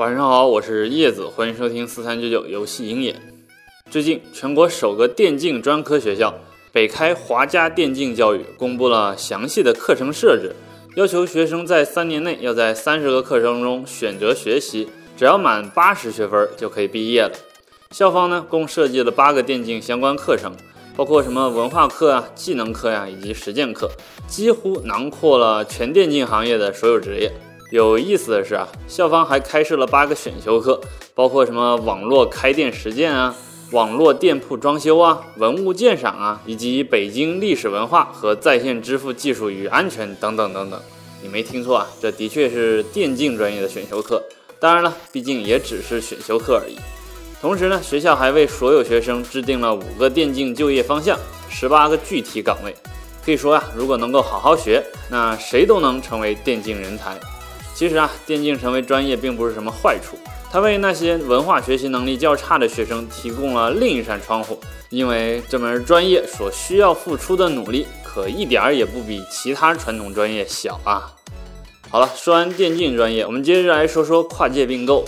晚上好，我是叶子，欢迎收听四三九九游戏鹰眼。最近，全国首个电竞专科学校北开华家电竞教育公布了详细的课程设置，要求学生在三年内要在三十个课程中选择学习，只要满八十学分就可以毕业了。校方呢，共设计了八个电竞相关课程，包括什么文化课啊、技能课呀，以及实践课，几乎囊括了全电竞行业的所有职业。有意思的是啊，校方还开设了八个选修课，包括什么网络开店实践啊、网络店铺装修啊、文物鉴赏啊，以及北京历史文化和在线支付技术与安全等等等等。你没听错啊，这的确是电竞专业的选修课。当然了，毕竟也只是选修课而已。同时呢，学校还为所有学生制定了五个电竞就业方向，十八个具体岗位。可以说呀，如果能够好好学，那谁都能成为电竞人才。其实啊，电竞成为专业并不是什么坏处，它为那些文化学习能力较差的学生提供了另一扇窗户。因为这门专业所需要付出的努力，可一点儿也不比其他传统专业小啊。好了，说完电竞专业，我们接着来说说跨界并购。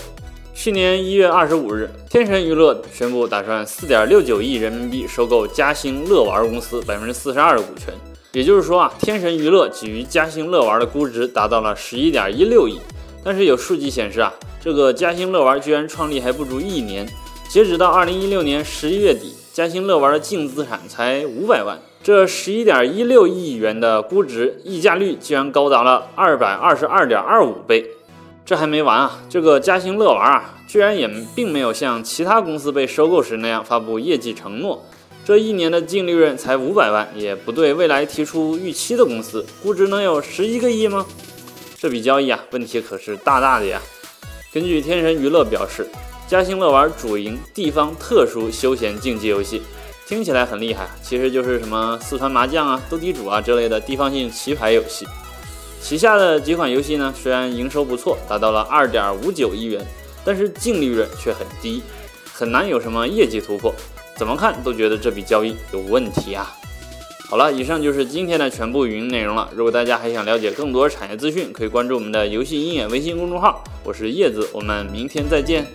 去年一月二十五日，天神娱乐宣布打算四点六九亿人民币收购嘉兴乐玩公司百分之四十二的股权。也就是说啊，天神娱乐给予嘉兴乐玩的估值达到了十一点一六亿。但是有数据显示啊，这个嘉兴乐玩居然创立还不足一年，截止到二零一六年十一月底，嘉兴乐玩的净资产才五百万。这十一点一六亿元的估值溢价率居然高达了二百二十二点二五倍。这还没完啊！这个嘉兴乐玩啊，居然也并没有像其他公司被收购时那样发布业绩承诺。这一年的净利润才五百万，也不对未来提出预期的公司，估值能有十一个亿吗？这笔交易啊，问题可是大大的呀！根据天神娱乐表示，嘉兴乐玩主营地方特殊休闲竞技游戏，听起来很厉害，其实就是什么四川麻将啊、斗地主啊之类的地方性棋牌游戏。旗下的几款游戏呢，虽然营收不错，达到了二点五九亿元，但是净利润却很低，很难有什么业绩突破。怎么看都觉得这笔交易有问题啊！好了，以上就是今天的全部语音内容了。如果大家还想了解更多产业资讯，可以关注我们的游戏鹰眼微信公众号。我是叶子，我们明天再见。